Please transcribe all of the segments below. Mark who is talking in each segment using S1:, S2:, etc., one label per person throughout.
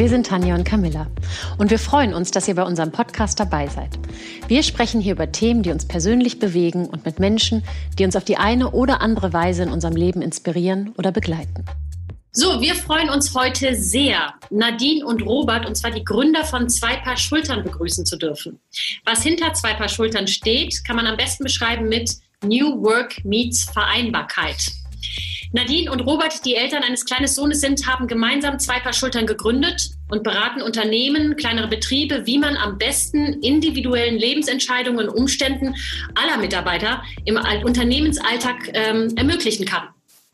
S1: Wir sind Tanja und Camilla und wir freuen uns, dass ihr bei unserem Podcast dabei seid. Wir sprechen hier über Themen, die uns persönlich bewegen und mit Menschen, die uns auf die eine oder andere Weise in unserem Leben inspirieren oder begleiten.
S2: So, wir freuen uns heute sehr, Nadine und Robert, und zwar die Gründer von Zwei Paar Schultern begrüßen zu dürfen. Was hinter Zwei Paar Schultern steht, kann man am besten beschreiben mit New Work meets Vereinbarkeit. Nadine und Robert, die Eltern eines kleinen Sohnes sind, haben gemeinsam zwei Paar Schultern gegründet und beraten Unternehmen, kleinere Betriebe, wie man am besten individuellen Lebensentscheidungen und Umständen aller Mitarbeiter im Unternehmensalltag ähm, ermöglichen kann.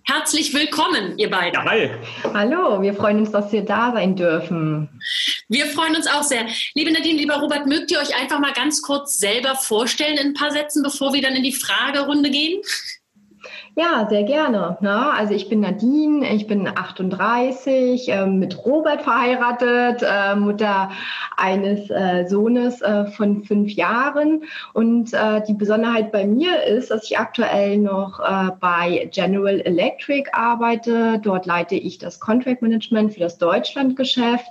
S2: Herzlich willkommen, ihr beiden. Ja,
S3: hi.
S4: Hallo, wir freuen uns, dass wir da sein dürfen.
S2: Wir freuen uns auch sehr. Liebe Nadine, lieber Robert, mögt ihr euch einfach mal ganz kurz selber vorstellen in ein paar Sätzen, bevor wir dann in die Fragerunde gehen?
S4: Ja, sehr gerne. Ja, also ich bin Nadine, ich bin 38, äh, mit Robert verheiratet, äh, Mutter eines äh, Sohnes äh, von fünf Jahren. Und äh, die Besonderheit bei mir ist, dass ich aktuell noch äh, bei General Electric arbeite. Dort leite ich das Contract Management für das Deutschlandgeschäft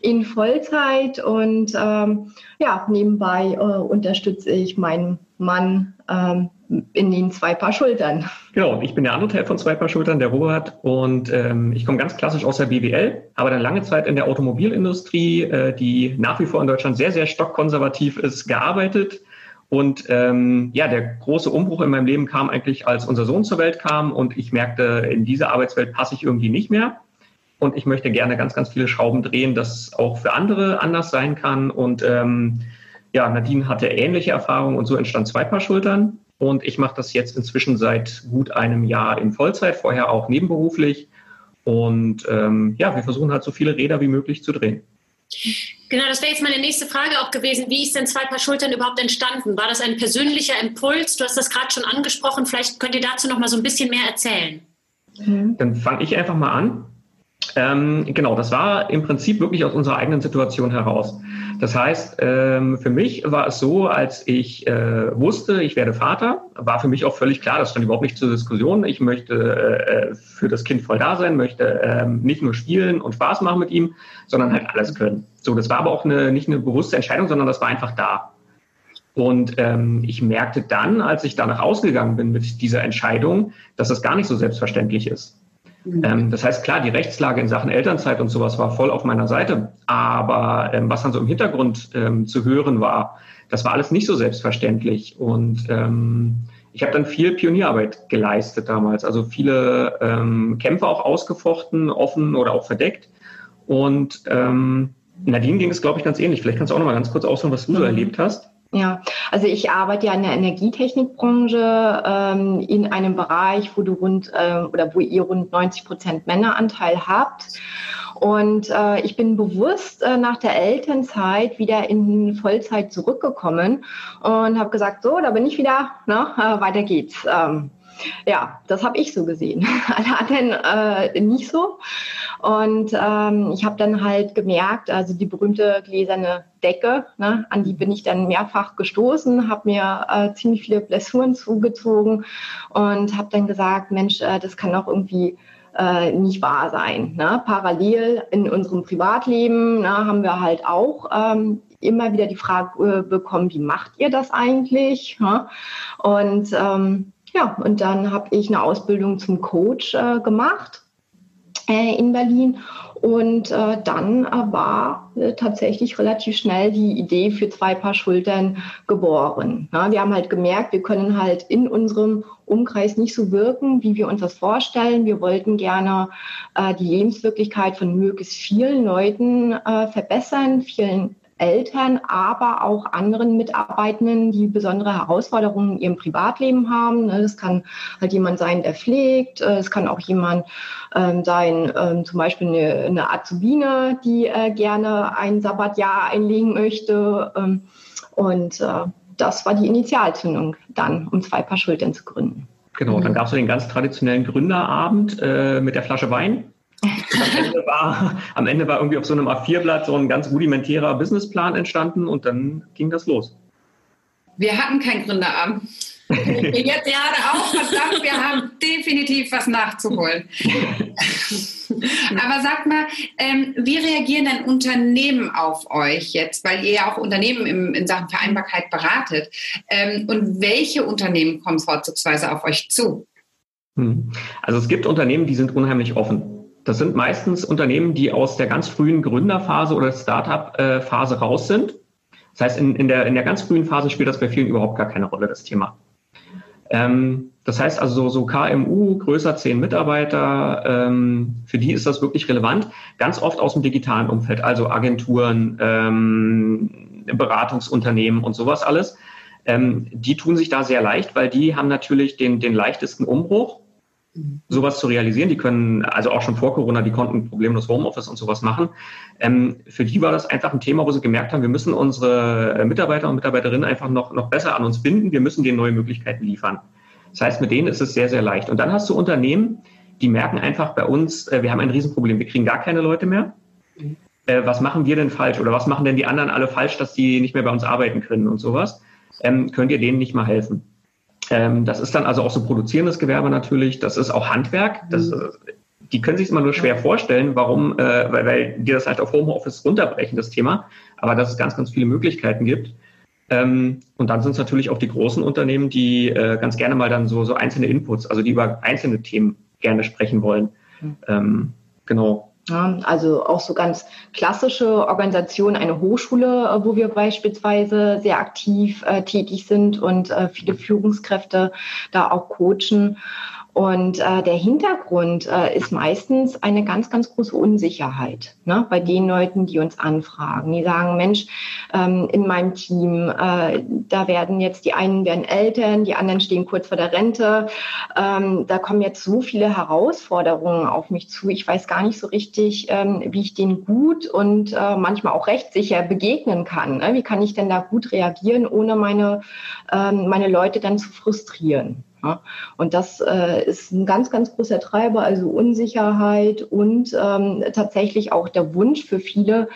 S4: in Vollzeit und ähm, ja, nebenbei unterstütze ich meinen Mann ähm, in den zwei Paar Schultern.
S3: Genau, ich bin der andere Teil von zwei Paar Schultern, der Robert, und ähm, ich komme ganz klassisch aus der BWL, aber dann lange Zeit in der Automobilindustrie, äh, die nach wie vor in Deutschland sehr, sehr stockkonservativ ist, gearbeitet. Und ähm, ja, der große Umbruch in meinem Leben kam eigentlich, als unser Sohn zur Welt kam und ich merkte, in diese Arbeitswelt passe ich irgendwie nicht mehr. Und ich möchte gerne ganz, ganz viele Schrauben drehen, dass auch für andere anders sein kann. Und ähm, ja, Nadine hatte ähnliche Erfahrungen und so entstand zwei Paar Schultern. Und ich mache das jetzt inzwischen seit gut einem Jahr in Vollzeit, vorher auch nebenberuflich. Und ähm, ja, wir versuchen halt so viele Räder wie möglich zu drehen.
S2: Genau, das wäre jetzt meine nächste Frage auch gewesen. Wie ist denn zwei Paar Schultern überhaupt entstanden? War das ein persönlicher Impuls? Du hast das gerade schon angesprochen. Vielleicht könnt ihr dazu noch mal so ein bisschen mehr erzählen.
S3: Dann fange ich einfach mal an. Ähm, genau, das war im Prinzip wirklich aus unserer eigenen Situation heraus. Das heißt, ähm, für mich war es so, als ich äh, wusste, ich werde Vater, war für mich auch völlig klar, das stand überhaupt nicht zur Diskussion. Ich möchte äh, für das Kind voll da sein, möchte äh, nicht nur spielen und Spaß machen mit ihm, sondern halt alles können. So, das war aber auch eine, nicht eine bewusste Entscheidung, sondern das war einfach da. Und ähm, ich merkte dann, als ich danach ausgegangen bin mit dieser Entscheidung, dass das gar nicht so selbstverständlich ist. Mhm. Ähm, das heißt, klar, die Rechtslage in Sachen Elternzeit und sowas war voll auf meiner Seite. Aber ähm, was dann so im Hintergrund ähm, zu hören war, das war alles nicht so selbstverständlich. Und ähm, ich habe dann viel Pionierarbeit geleistet damals. Also viele ähm, Kämpfe auch ausgefochten, offen oder auch verdeckt. Und ähm, Nadine ging es, glaube ich, ganz ähnlich. Vielleicht kannst du auch noch mal ganz kurz ausholen, was du so mhm. erlebt hast.
S4: Ja, also ich arbeite ja in der Energietechnikbranche ähm, in einem Bereich, wo du rund äh, oder wo ihr rund 90 Prozent Männeranteil habt. Und äh, ich bin bewusst äh, nach der Elternzeit wieder in Vollzeit zurückgekommen und habe gesagt, so, da bin ich wieder, ne, äh, weiter geht's. Ähm, ja, das habe ich so gesehen. Alle anderen äh, nicht so. Und ähm, ich habe dann halt gemerkt, also die berühmte gläserne Decke, ne, an die bin ich dann mehrfach gestoßen, habe mir äh, ziemlich viele Blessuren zugezogen und habe dann gesagt, Mensch, äh, das kann auch irgendwie äh, nicht wahr sein. Ne? Parallel in unserem Privatleben ne, haben wir halt auch ähm, immer wieder die Frage äh, bekommen, wie macht ihr das eigentlich? Ne? Und ähm, ja, und dann habe ich eine Ausbildung zum Coach äh, gemacht in Berlin. Und äh, dann äh, war äh, tatsächlich relativ schnell die Idee für zwei Paar Schultern geboren. Ja, wir haben halt gemerkt, wir können halt in unserem Umkreis nicht so wirken, wie wir uns das vorstellen. Wir wollten gerne äh, die Lebenswirklichkeit von möglichst vielen Leuten äh, verbessern, vielen Eltern, aber auch anderen Mitarbeitenden, die besondere Herausforderungen in ihrem Privatleben haben. Ne, das kann halt jemand sein, der pflegt. Äh, es kann auch jemand ähm, sein, ähm, zum Beispiel eine, eine Azubine, die äh, gerne ein Sabbatjahr einlegen möchte. Ähm, und äh, das war die Initialzündung dann, um zwei Paar Schultern zu gründen.
S3: Genau, dann gab es den ganz traditionellen Gründerabend äh, mit der Flasche Wein am Ende, war, am Ende war irgendwie auf so einem A4-Blatt so ein ganz rudimentärer Businessplan entstanden und dann ging das los.
S2: Wir hatten keinen Gründerabend.
S5: Jetzt gerade auch verdammt, wir haben definitiv was nachzuholen. Aber sag mal, ähm, wie reagieren denn Unternehmen auf euch jetzt, weil ihr ja auch Unternehmen im, in Sachen Vereinbarkeit beratet? Ähm, und welche Unternehmen kommen vorzugsweise auf euch zu?
S3: Hm. Also es gibt Unternehmen, die sind unheimlich offen. Das sind meistens Unternehmen, die aus der ganz frühen Gründerphase oder Startup-Phase raus sind. Das heißt, in, in, der, in der ganz frühen Phase spielt das bei vielen überhaupt gar keine Rolle, das Thema. Ähm, das heißt also, so KMU, größer zehn Mitarbeiter, ähm, für die ist das wirklich relevant. Ganz oft aus dem digitalen Umfeld, also Agenturen, ähm, Beratungsunternehmen und sowas alles. Ähm, die tun sich da sehr leicht, weil die haben natürlich den, den leichtesten Umbruch sowas zu realisieren. Die können, also auch schon vor Corona, die konnten problemlos Homeoffice und sowas machen. Ähm, für die war das einfach ein Thema, wo sie gemerkt haben, wir müssen unsere äh, Mitarbeiter und Mitarbeiterinnen einfach noch, noch besser an uns binden. Wir müssen denen neue Möglichkeiten liefern. Das heißt, mit denen ist es sehr, sehr leicht. Und dann hast du Unternehmen, die merken einfach bei uns, äh, wir haben ein Riesenproblem. Wir kriegen gar keine Leute mehr. Äh, was machen wir denn falsch? Oder was machen denn die anderen alle falsch, dass die nicht mehr bei uns arbeiten können und sowas? Ähm, könnt ihr denen nicht mal helfen? Ähm, das ist dann also auch so produzierendes Gewerbe natürlich. Das ist auch Handwerk. Das, mhm. die können sich immer nur schwer vorstellen, warum, äh, weil, weil die das halt auf Homeoffice runterbrechen, das Thema. Aber dass es ganz, ganz viele Möglichkeiten gibt. Ähm, und dann sind es natürlich auch die großen Unternehmen, die äh, ganz gerne mal dann so, so einzelne Inputs, also die über einzelne Themen gerne sprechen wollen. Mhm. Ähm, genau.
S4: Also auch so ganz klassische Organisationen, eine Hochschule, äh, wo wir beispielsweise sehr aktiv äh, tätig sind und äh, viele Führungskräfte da auch coachen. Und äh, der Hintergrund äh, ist meistens eine ganz, ganz große Unsicherheit ne? bei den Leuten, die uns anfragen. Die sagen, Mensch, ähm, in meinem Team, äh, da werden jetzt die einen werden Eltern, die anderen stehen kurz vor der Rente. Ähm, da kommen jetzt so viele Herausforderungen auf mich zu. Ich weiß gar nicht so richtig, ähm, wie ich denen gut und äh, manchmal auch rechtssicher begegnen kann. Ne? Wie kann ich denn da gut reagieren, ohne meine, ähm, meine Leute dann zu frustrieren? Ja, und das äh, ist ein ganz, ganz großer Treiber, also Unsicherheit und ähm, tatsächlich auch der Wunsch für viele,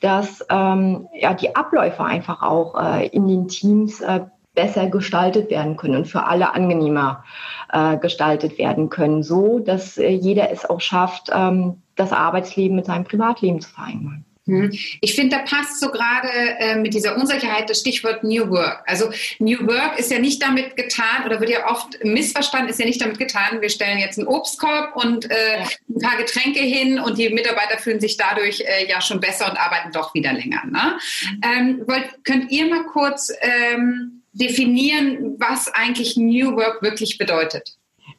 S4: dass ähm, ja, die Abläufe einfach auch äh, in den Teams äh, besser gestaltet werden können und für alle angenehmer äh, gestaltet werden können, so dass äh, jeder es auch schafft, ähm, das Arbeitsleben mit seinem Privatleben zu vereinbaren.
S5: Hm. Ich finde, da passt so gerade äh, mit dieser Unsicherheit das Stichwort New Work. Also New Work ist ja nicht damit getan oder wird ja oft missverstanden, ist ja nicht damit getan, wir stellen jetzt einen Obstkorb und äh, ein paar Getränke hin und die Mitarbeiter fühlen sich dadurch äh, ja schon besser und arbeiten doch wieder länger. Ne? Ähm, wollt, könnt ihr mal kurz ähm, definieren, was eigentlich New Work wirklich bedeutet?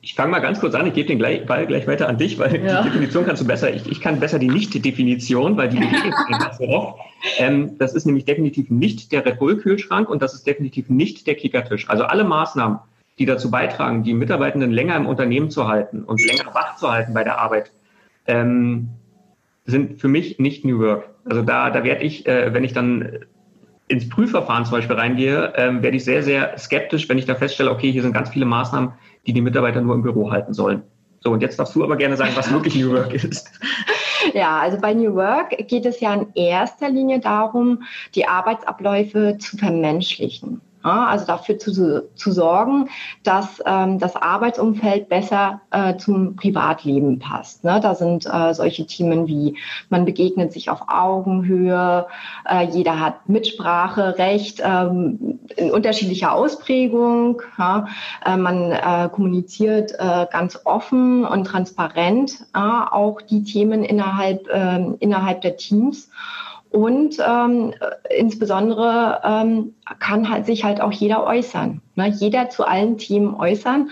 S3: Ich fange mal ganz kurz an, ich gebe den gleich, Ball gleich weiter an dich, weil ja. die Definition kannst du besser. Ich, ich kann besser die Nicht-Definition, weil die so oft. Ähm, das ist nämlich definitiv nicht der Red Bull-Kühlschrank und das ist definitiv nicht der Kickertisch. Also alle Maßnahmen, die dazu beitragen, die Mitarbeitenden länger im Unternehmen zu halten und länger wach zu halten bei der Arbeit, ähm, sind für mich nicht New Work. Also da, da werde ich, äh, wenn ich dann ins Prüfverfahren zum Beispiel reingehe, ähm, werde ich sehr, sehr skeptisch, wenn ich da feststelle, okay, hier sind ganz viele Maßnahmen, die die Mitarbeiter nur im Büro halten sollen. So, und jetzt darfst du aber gerne sagen, was wirklich New Work ist.
S4: Ja, also bei New Work geht es ja in erster Linie darum, die Arbeitsabläufe zu vermenschlichen. Ja, also dafür zu, zu sorgen, dass ähm, das Arbeitsumfeld besser äh, zum Privatleben passt. Ne? Da sind äh, solche Themen wie, man begegnet sich auf Augenhöhe, äh, jeder hat Mitspracherecht ähm, in unterschiedlicher Ausprägung. Ja? Äh, man äh, kommuniziert äh, ganz offen und transparent auch die Themen innerhalb, äh, innerhalb der Teams. Und ähm, insbesondere ähm, kann halt sich halt auch jeder äußern. Ne? Jeder zu allen Themen äußern.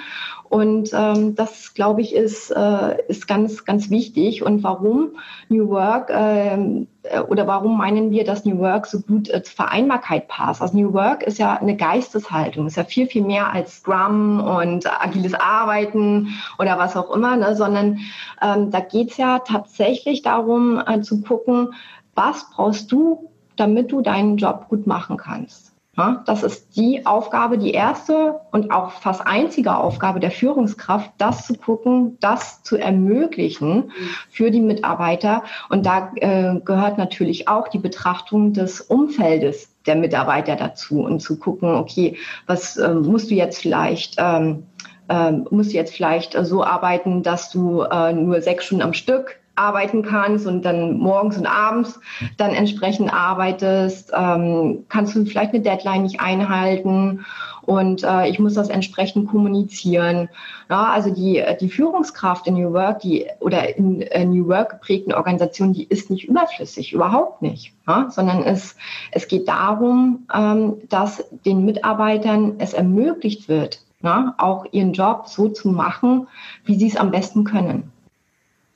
S4: Und ähm, das, glaube ich, ist, äh, ist ganz, ganz wichtig. Und warum New Work ähm, äh, oder warum meinen wir, dass New Work so gut äh, zur Vereinbarkeit passt? Also New Work ist ja eine Geisteshaltung, ist ja viel, viel mehr als Scrum und agiles Arbeiten oder was auch immer, ne? sondern ähm, da geht's ja tatsächlich darum äh, zu gucken, was brauchst du, damit du deinen Job gut machen kannst. Ja, das ist die Aufgabe, die erste und auch fast einzige Aufgabe der Führungskraft, das zu gucken, das zu ermöglichen für die Mitarbeiter. Und da äh, gehört natürlich auch die Betrachtung des Umfeldes der Mitarbeiter dazu und zu gucken, okay, was äh, musst du jetzt vielleicht ähm, ähm, musst jetzt vielleicht so arbeiten, dass du äh, nur sechs Stunden am Stück arbeiten kannst und dann morgens und abends dann entsprechend arbeitest, ähm, kannst du vielleicht eine Deadline nicht einhalten und äh, ich muss das entsprechend kommunizieren. Ja, also die, die Führungskraft in New Work, die oder in, in New Work geprägten Organisationen, die ist nicht überflüssig, überhaupt nicht, ja, sondern es, es geht darum, ähm, dass den Mitarbeitern es ermöglicht wird, ja, auch ihren Job so zu machen, wie sie es am besten können.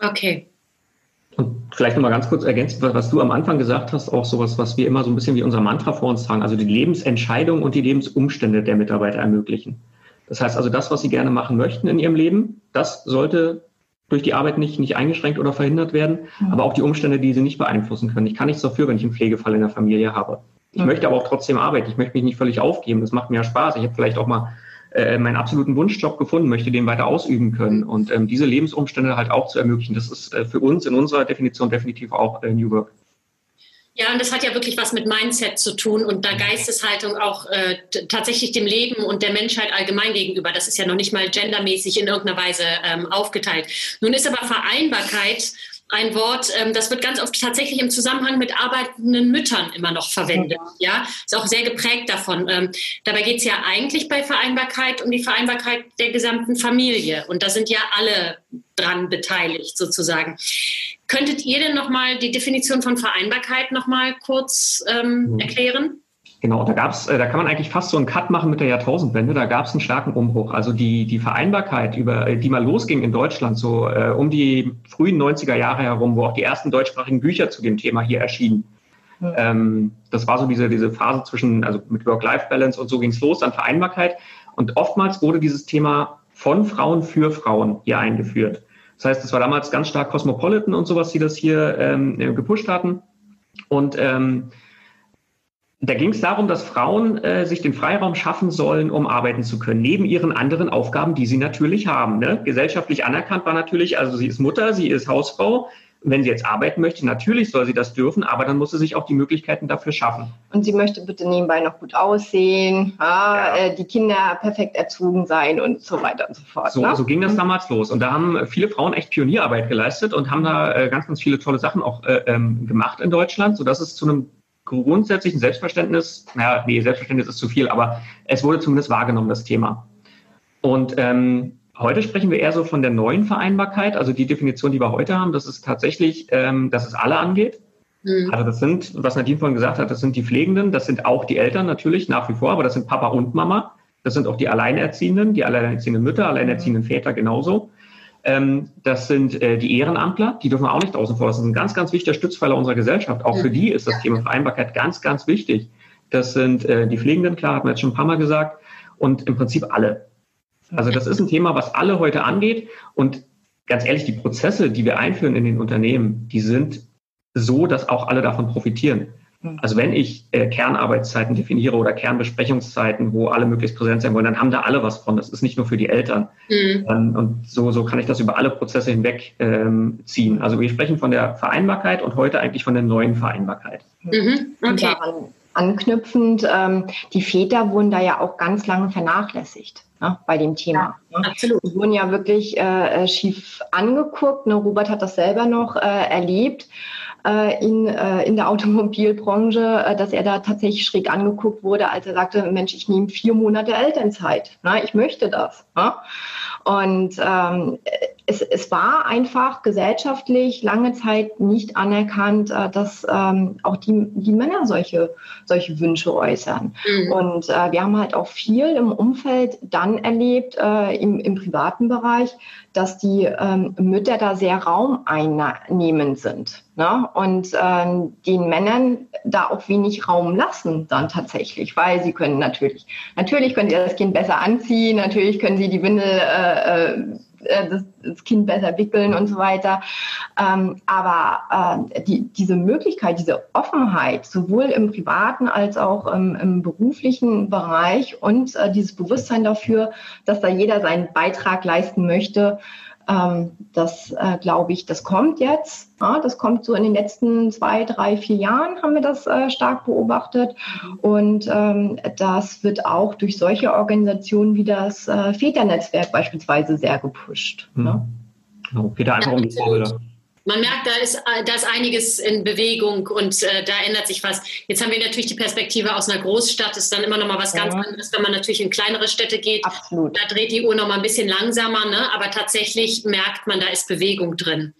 S2: Okay.
S3: Und vielleicht nochmal ganz kurz ergänzt, was du am Anfang gesagt hast, auch sowas, was wir immer so ein bisschen wie unser Mantra vor uns tragen, also die Lebensentscheidung und die Lebensumstände der Mitarbeiter ermöglichen. Das heißt also, das, was sie gerne machen möchten in ihrem Leben, das sollte durch die Arbeit nicht, nicht eingeschränkt oder verhindert werden, mhm. aber auch die Umstände, die sie nicht beeinflussen können. Ich kann nichts dafür, wenn ich einen Pflegefall in der Familie habe. Ich mhm. möchte aber auch trotzdem arbeiten. Ich möchte mich nicht völlig aufgeben. Das macht mir ja Spaß. Ich habe vielleicht auch mal äh, meinen absoluten Wunschjob gefunden, möchte den weiter ausüben können. Und ähm, diese Lebensumstände halt auch zu ermöglichen, das ist äh, für uns in unserer Definition definitiv auch äh, New Work.
S2: Ja, und das hat ja wirklich was mit Mindset zu tun und da Geisteshaltung auch äh, tatsächlich dem Leben und der Menschheit allgemein gegenüber. Das ist ja noch nicht mal gendermäßig in irgendeiner Weise ähm, aufgeteilt. Nun ist aber Vereinbarkeit ein Wort, ähm, das wird ganz oft tatsächlich im Zusammenhang mit arbeitenden Müttern immer noch verwendet. Ja, ist auch sehr geprägt davon. Ähm, dabei geht es ja eigentlich bei Vereinbarkeit um die Vereinbarkeit der gesamten Familie. Und da sind ja alle dran beteiligt sozusagen. Könntet ihr denn nochmal die Definition von Vereinbarkeit nochmal kurz ähm, mhm. erklären?
S3: Genau, da gab's, äh, da kann man eigentlich fast so einen Cut machen mit der Jahrtausendwende. Da gab es einen starken Umbruch. Also die, die Vereinbarkeit, über äh, die mal losging in Deutschland, so äh, um die frühen 90er Jahre herum, wo auch die ersten deutschsprachigen Bücher zu dem Thema hier erschienen. Mhm. Ähm, das war so diese, diese Phase zwischen, also mit Work-Life-Balance und so ging es los, dann Vereinbarkeit. Und oftmals wurde dieses Thema von Frauen für Frauen hier eingeführt. Das heißt, es war damals ganz stark Cosmopolitan und sowas, die das hier ähm, gepusht hatten. Und ähm, da ging es darum, dass Frauen äh, sich den Freiraum schaffen sollen, um arbeiten zu können, neben ihren anderen Aufgaben, die sie natürlich haben. Ne? Gesellschaftlich anerkannt war natürlich, also sie ist Mutter, sie ist Hausfrau. Wenn sie jetzt arbeiten möchte, natürlich soll sie das dürfen, aber dann muss sie sich auch die Möglichkeiten dafür schaffen.
S4: Und sie möchte bitte nebenbei noch gut aussehen, ja, ja. Äh, die Kinder perfekt erzogen sein und so weiter und so fort.
S3: So, ne? so ging das damals los. Und da haben viele Frauen echt Pionierarbeit geleistet und haben da äh, ganz, ganz viele tolle Sachen auch äh, ähm, gemacht in Deutschland, sodass es zu einem grundsätzlichen Selbstverständnis, naja, nee, Selbstverständnis ist zu viel, aber es wurde zumindest wahrgenommen, das Thema. Und ähm, heute sprechen wir eher so von der neuen Vereinbarkeit, also die Definition, die wir heute haben, das ist tatsächlich, ähm, dass es alle angeht. Mhm. Also das sind, was Nadine vorhin gesagt hat, das sind die Pflegenden, das sind auch die Eltern natürlich nach wie vor, aber das sind Papa und Mama. Das sind auch die Alleinerziehenden, die alleinerziehenden Mütter, alleinerziehenden Väter genauso. Ähm, das sind äh, die Ehrenamtler, die dürfen wir auch nicht außen vor. Das ist ein ganz, ganz wichtiger Stützpfeiler unserer Gesellschaft. Auch für die ist das Thema Vereinbarkeit ganz, ganz wichtig. Das sind äh, die Pflegenden, klar, hat man jetzt schon ein paar Mal gesagt, und im Prinzip alle. Also das ist ein Thema, was alle heute angeht. Und ganz ehrlich, die Prozesse, die wir einführen in den Unternehmen, die sind so, dass auch alle davon profitieren. Mhm. Also wenn ich äh, Kernarbeitszeiten definiere oder Kernbesprechungszeiten, wo alle möglichst präsent sein wollen, dann haben da alle was von. Das ist nicht nur für die Eltern. Mhm. Ähm, und so, so kann ich das über alle Prozesse hinweg ähm, ziehen. Also wir sprechen von der Vereinbarkeit und heute eigentlich von der neuen Vereinbarkeit.
S4: Mhm. Okay. anknüpfend, ähm, die Väter wurden da ja auch ganz lange vernachlässigt. Ne, bei dem Thema. Ja, ne? absolut. Die wurden ja wirklich äh, äh, schief angeguckt. Ne? Robert hat das selber noch äh, erlebt äh, in, äh, in der Automobilbranche, äh, dass er da tatsächlich schräg angeguckt wurde, als er sagte, Mensch, ich nehme vier Monate Elternzeit. Na, ich möchte das. Na? Und ähm, es, es war einfach gesellschaftlich lange Zeit nicht anerkannt, äh, dass ähm, auch die, die Männer solche, solche Wünsche äußern. Mhm. Und äh, wir haben halt auch viel im Umfeld dann erlebt, äh, im, im privaten Bereich, dass die ähm, Mütter da sehr raumeinnehmend sind ne? und ähm, den Männern da auch wenig Raum lassen dann tatsächlich, weil sie können natürlich, natürlich können sie das Kind besser anziehen, natürlich können sie die Windel äh, das das Kind besser wickeln und so weiter. Ähm, aber äh, die, diese Möglichkeit, diese Offenheit, sowohl im privaten als auch im, im beruflichen Bereich und äh, dieses Bewusstsein dafür, dass da jeder seinen Beitrag leisten möchte, ähm, das äh, glaube ich, das kommt jetzt. Ja, das kommt so in den letzten zwei, drei, vier Jahren haben wir das äh, stark beobachtet. Und ähm, das wird auch durch solche Organisationen wie das äh, Väternetzwerk beispielsweise sehr gepusht.
S3: Mhm. Ne? Genau, Peter, einfach um die Vorbilder.
S2: Man merkt, da ist, da ist einiges in Bewegung und äh, da ändert sich was. Jetzt haben wir natürlich die Perspektive aus einer Großstadt. Das ist dann immer noch mal was ganz ja. anderes, wenn man natürlich in kleinere Städte geht. Absolut. Da dreht die Uhr noch mal ein bisschen langsamer, ne? aber tatsächlich merkt man, da ist Bewegung drin.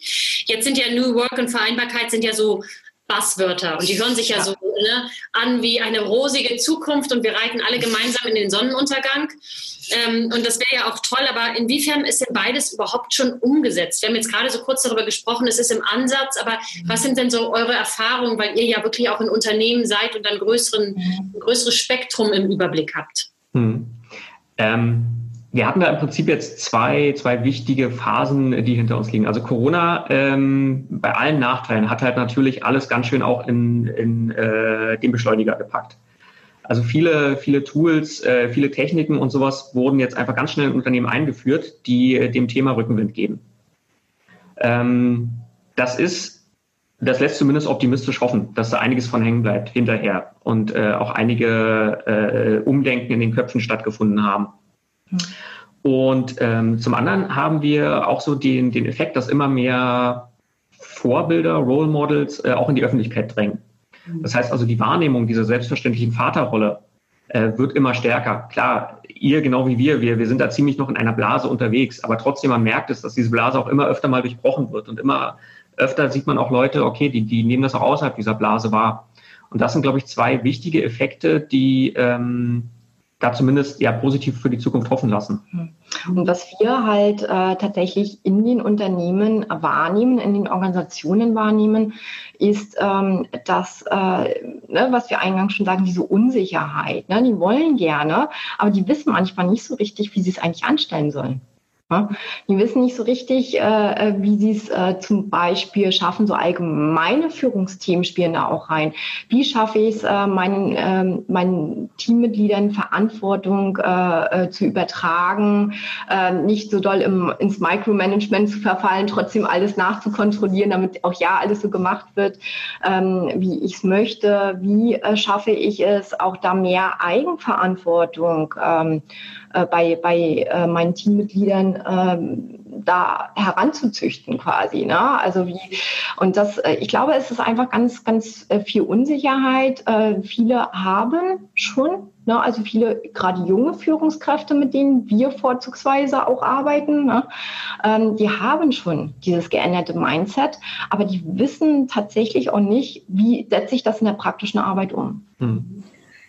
S2: Jetzt sind ja New Work und Vereinbarkeit sind ja so Basswörter und die hören sich ja, ja so ne, an wie eine rosige Zukunft und wir reiten alle gemeinsam in den Sonnenuntergang. Ähm, und das wäre ja auch toll, aber inwiefern ist denn beides überhaupt schon umgesetzt? Wir haben jetzt gerade so kurz darüber gesprochen, es ist im Ansatz, aber was sind denn so eure Erfahrungen, weil ihr ja wirklich auch ein Unternehmen seid und ein, größeren, ein größeres Spektrum im Überblick habt? Hm.
S3: Ähm, wir hatten da im Prinzip jetzt zwei, zwei wichtige Phasen, die hinter uns liegen. Also Corona ähm, bei allen Nachteilen hat halt natürlich alles ganz schön auch in, in äh, den Beschleuniger gepackt. Also viele, viele Tools, äh, viele Techniken und sowas wurden jetzt einfach ganz schnell in Unternehmen eingeführt, die äh, dem Thema Rückenwind geben. Ähm, das ist, das lässt zumindest optimistisch hoffen, dass da einiges von hängen bleibt hinterher und äh, auch einige Umdenken in den Köpfen stattgefunden haben. Und ähm, zum anderen haben wir auch so den, den Effekt, dass immer mehr Vorbilder, Role Models auch in die Öffentlichkeit drängen. Das heißt also, die Wahrnehmung dieser selbstverständlichen Vaterrolle äh, wird immer stärker. Klar, ihr genau wie wir, wir, wir sind da ziemlich noch in einer Blase unterwegs, aber trotzdem man merkt es, dass diese Blase auch immer öfter mal durchbrochen wird und immer öfter sieht man auch Leute, okay, die, die nehmen das auch außerhalb dieser Blase wahr. Und das sind, glaube ich, zwei wichtige Effekte, die ähm, da zumindest ja positiv für die Zukunft hoffen lassen.
S4: Hm. Und was wir halt äh, tatsächlich in den Unternehmen wahrnehmen, in den Organisationen wahrnehmen, ist ähm, das, äh, ne, was wir eingangs schon sagen, diese Unsicherheit. Ne? Die wollen gerne, aber die wissen manchmal nicht so richtig, wie sie es eigentlich anstellen sollen. Die wissen nicht so richtig, äh, äh, wie sie es äh, zum Beispiel schaffen. So allgemeine Führungsthemen spielen da auch rein. Wie schaffe ich es, meinen, ähm, meinen Teammitgliedern Verantwortung zu übertragen, nicht so doll im, ins Micromanagement zu verfallen, trotzdem alles nachzukontrollieren, damit auch ja alles so gemacht wird, ähm, wie ich es möchte. Wie schaffe ich es, auch da mehr Eigenverantwortung ähm, äh, bei, bei äh, meinen Teammitgliedern ähm, da heranzuzüchten quasi. Ne? Also wie und das, äh, ich glaube, es ist einfach ganz, ganz äh, viel Unsicherheit. Äh, viele haben schon, ne? also viele gerade junge Führungskräfte, mit denen wir vorzugsweise auch arbeiten, ne? ähm, die haben schon dieses geänderte Mindset, aber die wissen tatsächlich auch nicht, wie setze ich das in der praktischen Arbeit um. Hm.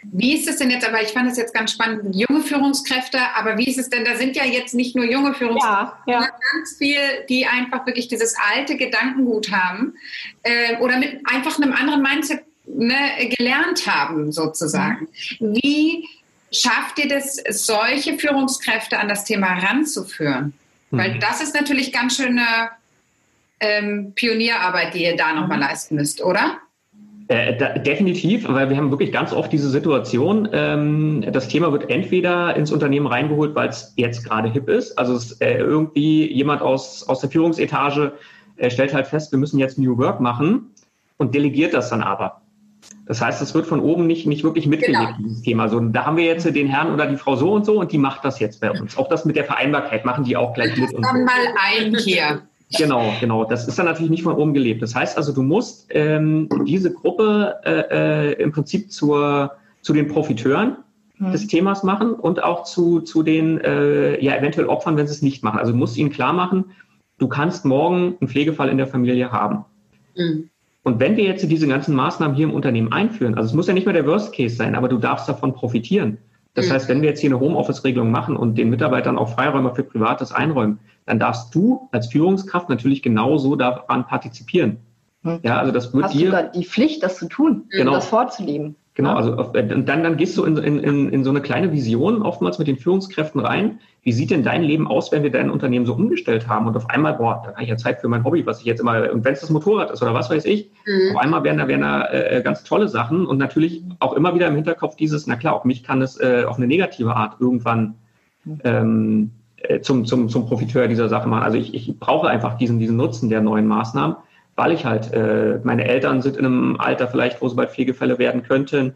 S5: Wie ist es denn jetzt, aber ich fand es jetzt ganz spannend, junge Führungskräfte, aber wie ist es denn, da sind ja jetzt nicht nur junge Führungskräfte, ja, ja. ganz viel, die einfach wirklich dieses alte Gedankengut haben äh, oder mit einfach einem anderen Mindset ne, gelernt haben, sozusagen. Mhm. Wie schafft ihr das, solche Führungskräfte an das Thema ranzuführen? Mhm. Weil das ist natürlich ganz schöne ähm, Pionierarbeit, die ihr da nochmal mhm. leisten müsst, oder?
S3: Äh, da, definitiv, weil wir haben wirklich ganz oft diese Situation, ähm, das Thema wird entweder ins Unternehmen reingeholt, weil es jetzt gerade hip ist, also es, äh, irgendwie jemand aus, aus der Führungsetage äh, stellt halt fest, wir müssen jetzt New Work machen und delegiert das dann aber. Das heißt, es wird von oben nicht, nicht wirklich mitgelegt, genau. dieses Thema. Also, da haben wir jetzt den Herrn oder die Frau so und so und die macht das jetzt bei uns. Auch das mit der Vereinbarkeit machen die auch gleich mit.
S5: Und dann so. mal ein hier.
S3: Genau, genau. Das ist dann natürlich nicht von oben gelebt. Das heißt also, du musst ähm, diese Gruppe äh, äh, im Prinzip zur, zu den Profiteuren mhm. des Themas machen und auch zu, zu den äh, ja eventuell Opfern, wenn sie es nicht machen. Also du musst ihnen klar machen, du kannst morgen einen Pflegefall in der Familie haben. Mhm. Und wenn wir jetzt diese ganzen Maßnahmen hier im Unternehmen einführen, also es muss ja nicht mehr der Worst Case sein, aber du darfst davon profitieren. Das mhm. heißt, wenn wir jetzt hier eine Homeoffice-Regelung machen und den Mitarbeitern auch Freiräume für Privates einräumen, dann darfst du als Führungskraft natürlich genauso daran partizipieren.
S4: Hm. Ja, also das wird Hast dir. Du da die Pflicht, das zu tun, genau. das vorzuleben.
S3: Genau, also äh, dann, dann gehst du in, in, in so eine kleine Vision oftmals mit den Führungskräften rein. Wie sieht denn dein Leben aus, wenn wir dein Unternehmen so umgestellt haben und auf einmal, boah, da habe ich ja Zeit für mein Hobby, was ich jetzt immer, und wenn es das Motorrad ist oder was weiß ich, mhm. auf einmal werden da, werden da äh, ganz tolle Sachen und natürlich auch immer wieder im Hinterkopf dieses, na klar, auch mich kann es äh, auf eine negative Art irgendwann ähm, äh, zum, zum, zum Profiteur dieser Sache machen. Also ich, ich brauche einfach diesen, diesen Nutzen der neuen Maßnahmen weil ich halt, äh, meine Eltern sind in einem Alter vielleicht, wo sie bald Pflegefälle werden könnten.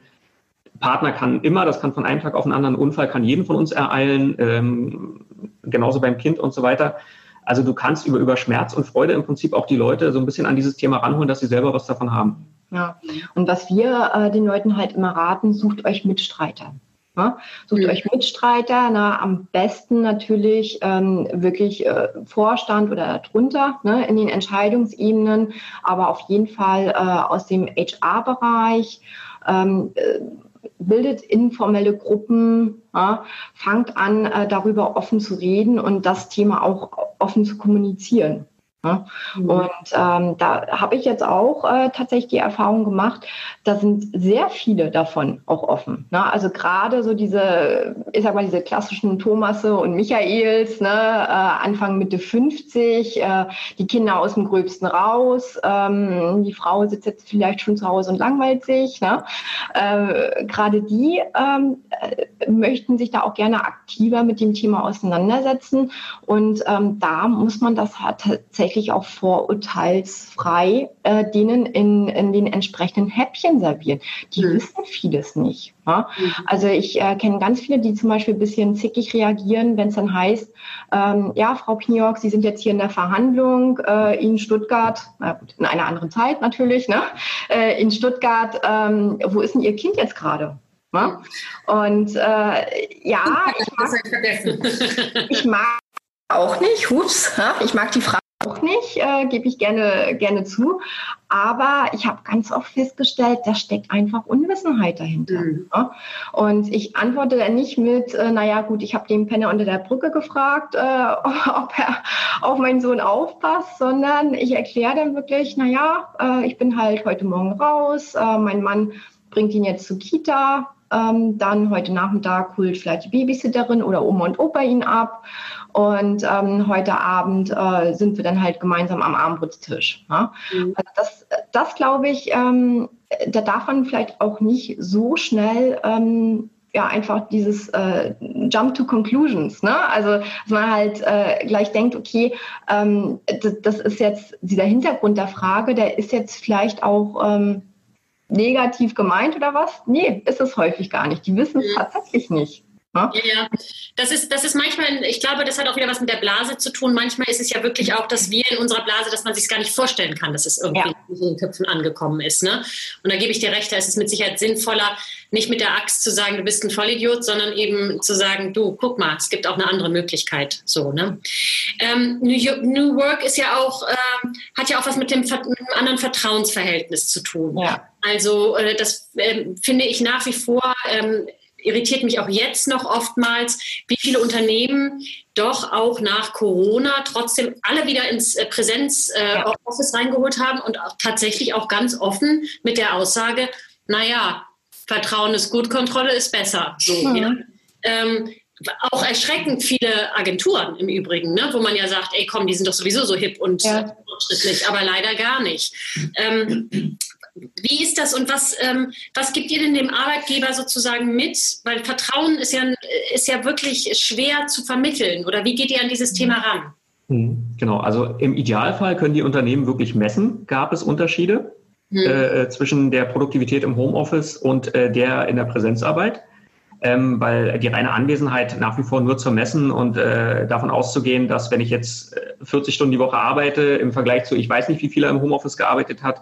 S3: Partner kann immer, das kann von einem Tag auf den anderen Unfall, kann jeden von uns ereilen, ähm, genauso beim Kind und so weiter. Also du kannst über, über Schmerz und Freude im Prinzip auch die Leute so ein bisschen an dieses Thema ranholen, dass sie selber was davon haben.
S4: Ja, und was wir äh, den Leuten halt immer raten, sucht euch Mitstreiter. Ne? Sucht mhm. euch Mitstreiter, na, am besten natürlich ähm, wirklich äh, Vorstand oder darunter ne, in den Entscheidungsebenen, aber auf jeden Fall äh, aus dem HR-Bereich. Ähm, äh, bildet informelle Gruppen, ja, fangt an, äh, darüber offen zu reden und das Thema auch offen zu kommunizieren. Ne? Mhm. Und ähm, da habe ich jetzt auch äh, tatsächlich die Erfahrung gemacht, da sind sehr viele davon auch offen. Ne? Also gerade so diese, ich sag mal, diese klassischen Thomasse und Michaels, ne? äh, Anfang Mitte 50, äh, die Kinder aus dem Gröbsten raus, ähm, die Frau sitzt jetzt vielleicht schon zu Hause und langweilt sich. Ne? Äh, gerade die ähm, äh, möchten sich da auch gerne aktiver mit dem Thema auseinandersetzen. Und ähm, da muss man das halt tatsächlich tatsächlich auch vorurteilsfrei äh, denen in, in den entsprechenden Häppchen servieren. Die mhm. wissen vieles nicht. Ja? Mhm. Also ich äh, kenne ganz viele, die zum Beispiel ein bisschen zickig reagieren, wenn es dann heißt, ähm, ja, Frau Pniok, Sie sind jetzt hier in der Verhandlung äh, in Stuttgart, na gut, in einer anderen Zeit natürlich, ne? Äh, in Stuttgart, ähm, wo ist denn Ihr Kind jetzt gerade? Ja? Und äh, ja, ich mag, ich mag auch nicht, hups, ich mag die Frage auch nicht, äh, gebe ich gerne, gerne zu. Aber ich habe ganz oft festgestellt, da steckt einfach Unwissenheit dahinter. Mhm. Ja? Und ich antworte dann nicht mit, äh, naja gut, ich habe den Penner unter der Brücke gefragt, äh, ob er auf meinen Sohn aufpasst, sondern ich erkläre dann wirklich, naja, äh, ich bin halt heute Morgen raus, äh, mein Mann bringt ihn jetzt zur Kita, ähm, dann heute Nachmittag holt vielleicht die Babysitterin oder Oma und Opa ihn ab. Und ähm, heute Abend äh, sind wir dann halt gemeinsam am Abendbrotstisch. Ja? Mhm. Also das, das glaube ich, ähm, da darf man vielleicht auch nicht so schnell ähm, ja einfach dieses äh, Jump to Conclusions, ne? Also dass man halt äh, gleich denkt, okay, ähm, das, das, ist jetzt dieser Hintergrund der Frage, der ist jetzt vielleicht auch ähm, negativ gemeint oder was? Nee, ist es häufig gar nicht. Die wissen es mhm. tatsächlich nicht.
S2: Ja, ja, das ist, das ist manchmal, ich glaube, das hat auch wieder was mit der Blase zu tun. Manchmal ist es ja wirklich auch, dass wir in unserer Blase, dass man sich gar nicht vorstellen kann, dass es irgendwie ja. in den Köpfen angekommen ist. Ne? Und da gebe ich dir recht, da ist es mit Sicherheit sinnvoller, nicht mit der Axt zu sagen, du bist ein Vollidiot, sondern eben zu sagen, du, guck mal, es gibt auch eine andere Möglichkeit. So, ne? Ähm, New, New, Work ist ja auch, äh, hat ja auch was mit dem, mit dem anderen Vertrauensverhältnis zu tun. Ja. Also äh, das äh, finde ich nach wie vor ähm, irritiert mich auch jetzt noch oftmals, wie viele Unternehmen doch auch nach Corona trotzdem alle wieder ins äh, Präsenz-Office äh, reingeholt haben und auch tatsächlich auch ganz offen mit der Aussage, naja, Vertrauen ist gut, Kontrolle ist besser. So, mhm. ja. ähm, auch erschreckend viele Agenturen im Übrigen, ne, wo man ja sagt, ey komm, die sind doch sowieso so hip und ja. fortschrittlich, aber leider gar nicht. Ähm, wie ist das und was, ähm, was gibt ihr denn dem Arbeitgeber sozusagen mit? Weil Vertrauen ist ja, ist ja wirklich schwer zu vermitteln. Oder wie geht ihr an dieses Thema ran?
S3: Hm, genau, also im Idealfall können die Unternehmen wirklich messen. Gab es Unterschiede hm. äh, zwischen der Produktivität im Homeoffice und äh, der in der Präsenzarbeit? Ähm, weil die reine Anwesenheit nach wie vor nur zu messen und äh, davon auszugehen, dass wenn ich jetzt 40 äh, Stunden die Woche arbeite, im Vergleich zu, ich weiß nicht, wie viel er im Homeoffice gearbeitet hat,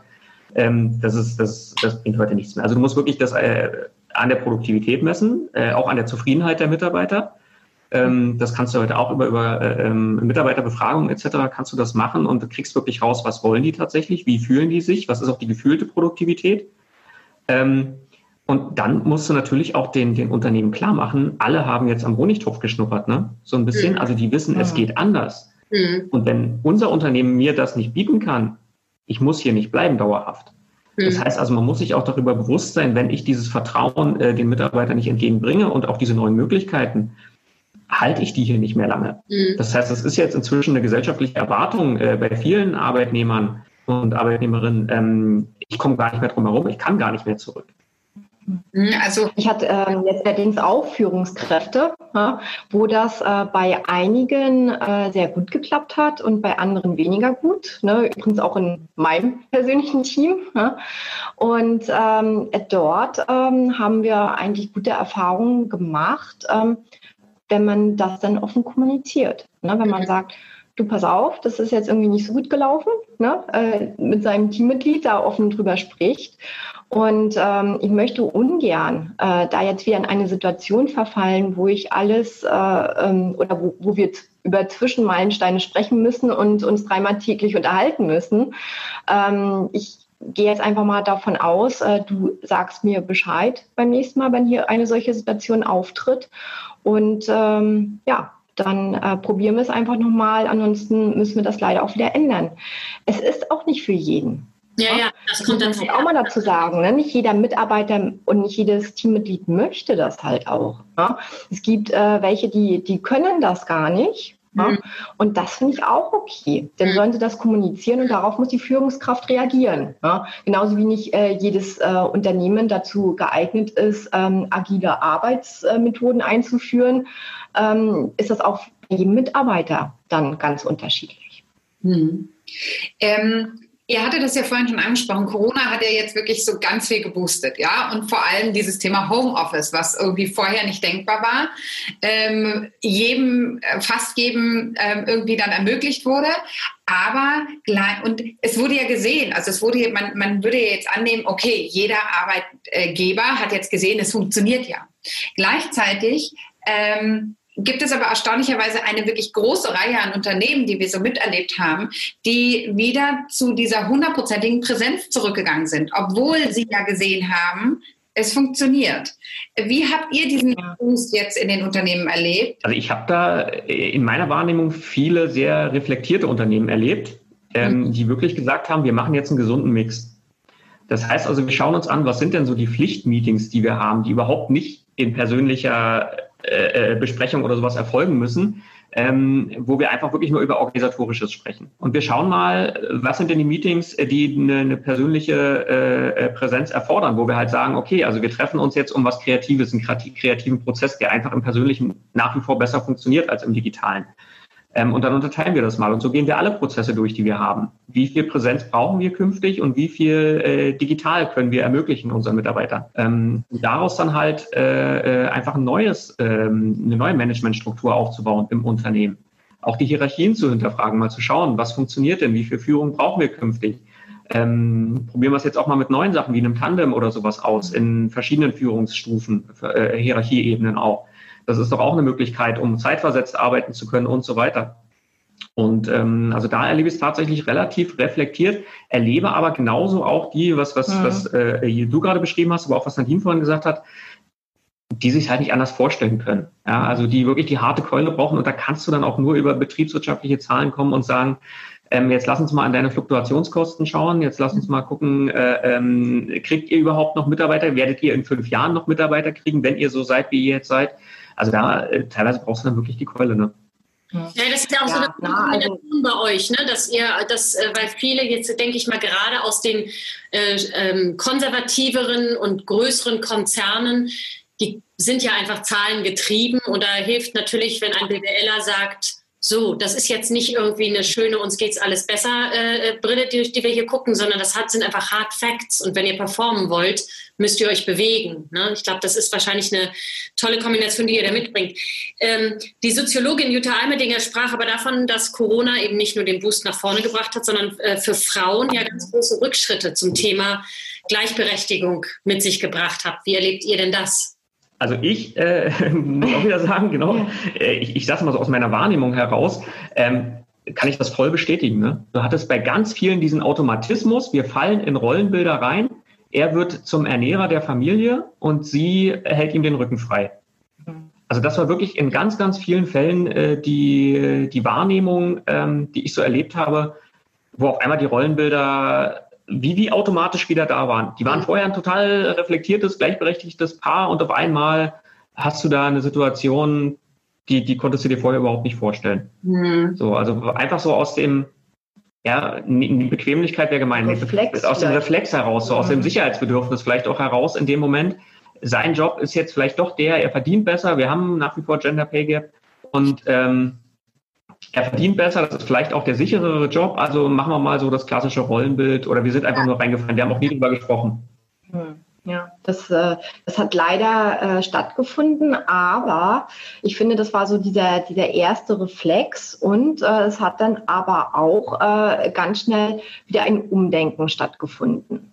S3: ähm, das, ist, das, das bringt heute nichts mehr. Also du musst wirklich das äh, an der Produktivität messen, äh, auch an der Zufriedenheit der Mitarbeiter. Ähm, das kannst du heute auch über, über äh, ähm, Mitarbeiterbefragung etc. kannst du das machen und du kriegst wirklich raus, was wollen die tatsächlich, wie fühlen die sich, was ist auch die gefühlte Produktivität. Ähm, und dann musst du natürlich auch den, den Unternehmen klar machen, alle haben jetzt am Honigtopf geschnuppert, ne? So ein bisschen. Mhm. Also die wissen, es geht anders. Mhm. Und wenn unser Unternehmen mir das nicht bieten kann, ich muss hier nicht bleiben dauerhaft, Das mhm. heißt also, man muss sich auch darüber bewusst sein, wenn ich dieses Vertrauen äh, den Mitarbeitern nicht entgegenbringe und auch diese neuen Möglichkeiten, halte ich die hier nicht mehr lange. Mhm. Das heißt, es ist jetzt inzwischen eine gesellschaftliche Erwartung äh, bei vielen Arbeitnehmern und Arbeitnehmerinnen, ähm, ich komme gar nicht mehr drum herum, ich kann gar nicht mehr zurück.
S4: Mhm, also ich hatte ähm, jetzt allerdings auch Führungskräfte, ja, wo das äh, bei einigen äh, sehr gut geklappt hat und bei anderen weniger gut. Ne? Übrigens auch in meinem persönlichen Team. Ja? Und ähm, dort ähm, haben wir eigentlich gute Erfahrungen gemacht, ähm, wenn man das dann offen kommuniziert. Ne? Wenn man sagt, du pass auf, das ist jetzt irgendwie nicht so gut gelaufen, ne? äh, mit seinem Teammitglied da offen drüber spricht. Und ähm, ich möchte ungern äh, da jetzt wieder in eine Situation verfallen, wo ich alles äh, ähm, oder wo, wo wir über Zwischenmeilensteine sprechen müssen und uns dreimal täglich unterhalten müssen. Ähm, ich gehe jetzt einfach mal davon aus, äh, du sagst mir Bescheid beim nächsten Mal, wenn hier eine solche Situation auftritt. Und ähm, ja, dann äh, probieren wir es einfach nochmal. Ansonsten müssen wir das leider auch wieder ändern. Es ist auch nicht für jeden. Ja, ja, das kommt dann halt auch mal dazu sagen. Ne? Nicht jeder Mitarbeiter und nicht jedes Teammitglied möchte das halt auch. Ne? Es gibt äh, welche, die, die können das gar nicht. Ja? Mhm. Und das finde ich auch okay. Dann mhm. sollen sie das kommunizieren und darauf muss die Führungskraft reagieren. Ja? Genauso wie nicht äh, jedes äh, Unternehmen dazu geeignet ist, ähm, agile Arbeitsmethoden einzuführen, ähm, ist das auch bei jedem Mitarbeiter dann ganz unterschiedlich.
S5: Mhm. Ähm, Ihr hattet das ja vorhin schon angesprochen. Corona hat ja jetzt wirklich so ganz viel geboostet, ja. Und vor allem dieses Thema Homeoffice, was irgendwie vorher nicht denkbar war, ähm, jedem, äh, fast jedem ähm, irgendwie dann ermöglicht wurde. Aber und es wurde ja gesehen, also es wurde, man, man würde jetzt annehmen, okay, jeder Arbeitgeber hat jetzt gesehen, es funktioniert ja. Gleichzeitig ähm, gibt es aber erstaunlicherweise eine wirklich große Reihe an Unternehmen, die wir so miterlebt haben, die wieder zu dieser hundertprozentigen Präsenz zurückgegangen sind, obwohl sie ja gesehen haben, es funktioniert. Wie habt ihr diesen Boost jetzt in den Unternehmen erlebt?
S3: Also ich habe da in meiner Wahrnehmung viele sehr reflektierte Unternehmen erlebt, ähm, mhm. die wirklich gesagt haben, wir machen jetzt einen gesunden Mix. Das heißt also, wir schauen uns an, was sind denn so die Pflichtmeetings, die wir haben, die überhaupt nicht in persönlicher äh, äh, Besprechung oder sowas erfolgen müssen, ähm, wo wir einfach wirklich nur über Organisatorisches sprechen. Und wir schauen mal, was sind denn die Meetings, die eine, eine persönliche äh, äh Präsenz erfordern, wo wir halt sagen, okay, also wir treffen uns jetzt um was Kreatives, einen kreativen Prozess, der einfach im Persönlichen nach wie vor besser funktioniert als im Digitalen. Ähm, und dann unterteilen wir das mal. Und so gehen wir alle Prozesse durch, die wir haben. Wie viel Präsenz brauchen wir künftig und wie viel äh, digital können wir ermöglichen unseren Mitarbeitern? Ähm, daraus dann halt äh, einfach ein neues, ähm, eine neue Managementstruktur aufzubauen im Unternehmen. Auch die Hierarchien zu hinterfragen, mal zu schauen, was funktioniert denn, wie viel Führung brauchen wir künftig? Ähm, probieren wir es jetzt auch mal mit neuen Sachen wie einem Tandem oder sowas aus, in verschiedenen Führungsstufen, äh, Hierarchieebenen auch. Das ist doch auch eine Möglichkeit, um zeitversetzt arbeiten zu können und so weiter. Und ähm, also da erlebe ich es tatsächlich relativ reflektiert, erlebe aber genauso auch die, was, was, mhm. was äh, du gerade beschrieben hast, aber auch was Nadine vorhin gesagt hat, die sich halt nicht anders vorstellen können. Ja, also die wirklich die harte Keule brauchen und da kannst du dann auch nur über betriebswirtschaftliche Zahlen kommen und sagen, ähm, jetzt lass uns mal an deine Fluktuationskosten schauen, jetzt lass uns mal gucken, äh, ähm, kriegt ihr überhaupt noch Mitarbeiter? Werdet ihr in fünf Jahren noch Mitarbeiter kriegen, wenn ihr so seid, wie ihr jetzt seid? Also da äh, teilweise brauchst du dann wirklich die Keule, ne?
S2: Ja, das ist ja auch ja, so eine Kombination also, bei euch, ne? dass ihr, das, äh, weil viele jetzt, denke ich mal, gerade aus den äh, ähm, konservativeren und größeren Konzernen, die sind ja einfach zahlengetrieben und da hilft natürlich, wenn ein BWLer sagt, so, das ist jetzt nicht irgendwie eine schöne, uns geht's alles besser äh, äh, Brille, durch die wir hier gucken, sondern das hat, sind einfach Hard Facts. Und wenn ihr performen wollt, müsst ihr euch bewegen. Ne? Ich glaube, das ist wahrscheinlich eine tolle Kombination, die ihr da mitbringt. Ähm, die Soziologin Jutta Almedinger sprach aber davon, dass Corona eben nicht nur den Boost nach vorne gebracht hat, sondern äh, für Frauen ja ganz große Rückschritte zum Thema Gleichberechtigung mit sich gebracht hat. Wie erlebt ihr denn das?
S3: Also ich äh, muss auch wieder sagen, genau, äh, ich, ich sage mal so aus meiner Wahrnehmung heraus, ähm, kann ich das voll bestätigen. Ne? Du hattest bei ganz vielen diesen Automatismus, wir fallen in Rollenbilder rein, er wird zum Ernährer der Familie und sie hält ihm den Rücken frei. Also das war wirklich in ganz, ganz vielen Fällen äh, die, die Wahrnehmung, ähm, die ich so erlebt habe, wo auf einmal die Rollenbilder wie, wie automatisch wieder da waren. Die waren mhm. vorher ein total reflektiertes, gleichberechtigtes Paar und auf einmal hast du da eine Situation, die, die konntest du dir vorher überhaupt nicht vorstellen. Mhm. So, also einfach so aus dem, ja, die Bequemlichkeit wäre gemein. Reflex aus dem Reflex heraus, so mhm. aus dem mhm. Sicherheitsbedürfnis vielleicht auch heraus in dem Moment. Sein Job ist jetzt vielleicht doch der, er verdient besser. Wir haben nach wie vor Gender Pay Gap und ähm, er verdient besser, das ist vielleicht auch der sicherere Job. Also machen wir mal so das klassische Rollenbild oder wir sind einfach nur reingefallen. Wir haben auch nie drüber gesprochen.
S4: Hm. Ja, das, äh, das hat leider äh, stattgefunden, aber ich finde, das war so dieser, dieser erste Reflex und äh, es hat dann aber auch ganz schnell wieder ein Umdenken stattgefunden.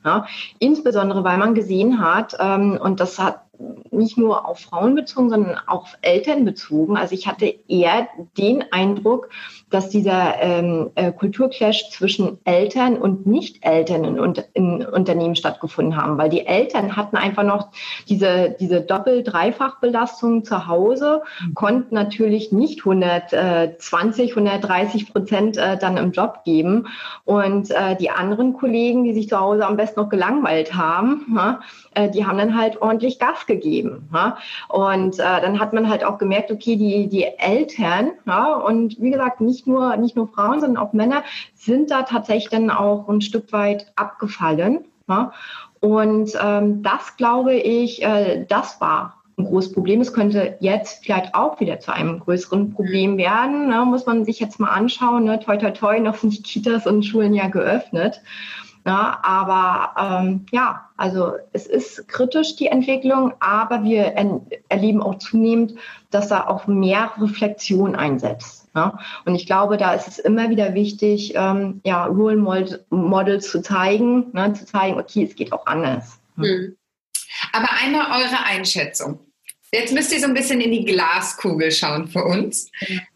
S4: Insbesondere, weil man gesehen hat, ähm, und das hat nicht nur auf Frauen bezogen, sondern auch auf Eltern bezogen. Also ich hatte eher den Eindruck, dass dieser ähm, äh, Kulturclash zwischen Eltern und Nicht-Eltern in, in, Unternehmen stattgefunden haben, weil die Eltern hatten einfach noch diese, diese Doppel-Dreifach-Belastung zu Hause, mhm. konnten natürlich nicht 120, 130 Prozent äh, dann im Job geben und äh, die anderen Kollegen, die sich zu Hause am besten noch gelangweilt haben, ja, äh, die haben dann halt ordentlich Gas gegeben. Ja? Und äh, dann hat man halt auch gemerkt, okay, die, die Eltern, ja, und wie gesagt, nicht nur, nicht nur Frauen, sondern auch Männer sind da tatsächlich dann auch ein Stück weit abgefallen. Ja? Und ähm, das glaube ich, äh, das war ein großes Problem. Es könnte jetzt vielleicht auch wieder zu einem größeren Problem werden. Ne? Muss man sich jetzt mal anschauen. Ne? Toi, toi, toi, noch sind die Kitas und Schulen ja geöffnet. Ja, aber ähm, ja, also es ist kritisch die Entwicklung, aber wir erleben auch zunehmend, dass da auch mehr Reflexion einsetzt. Ja? Und ich glaube, da ist es immer wieder wichtig, ähm, ja, Role Models zu zeigen, ne, zu zeigen, okay, es geht auch anders.
S5: Mhm. Aber einmal eure Einschätzung. Jetzt müsst ihr so ein bisschen in die Glaskugel schauen für uns.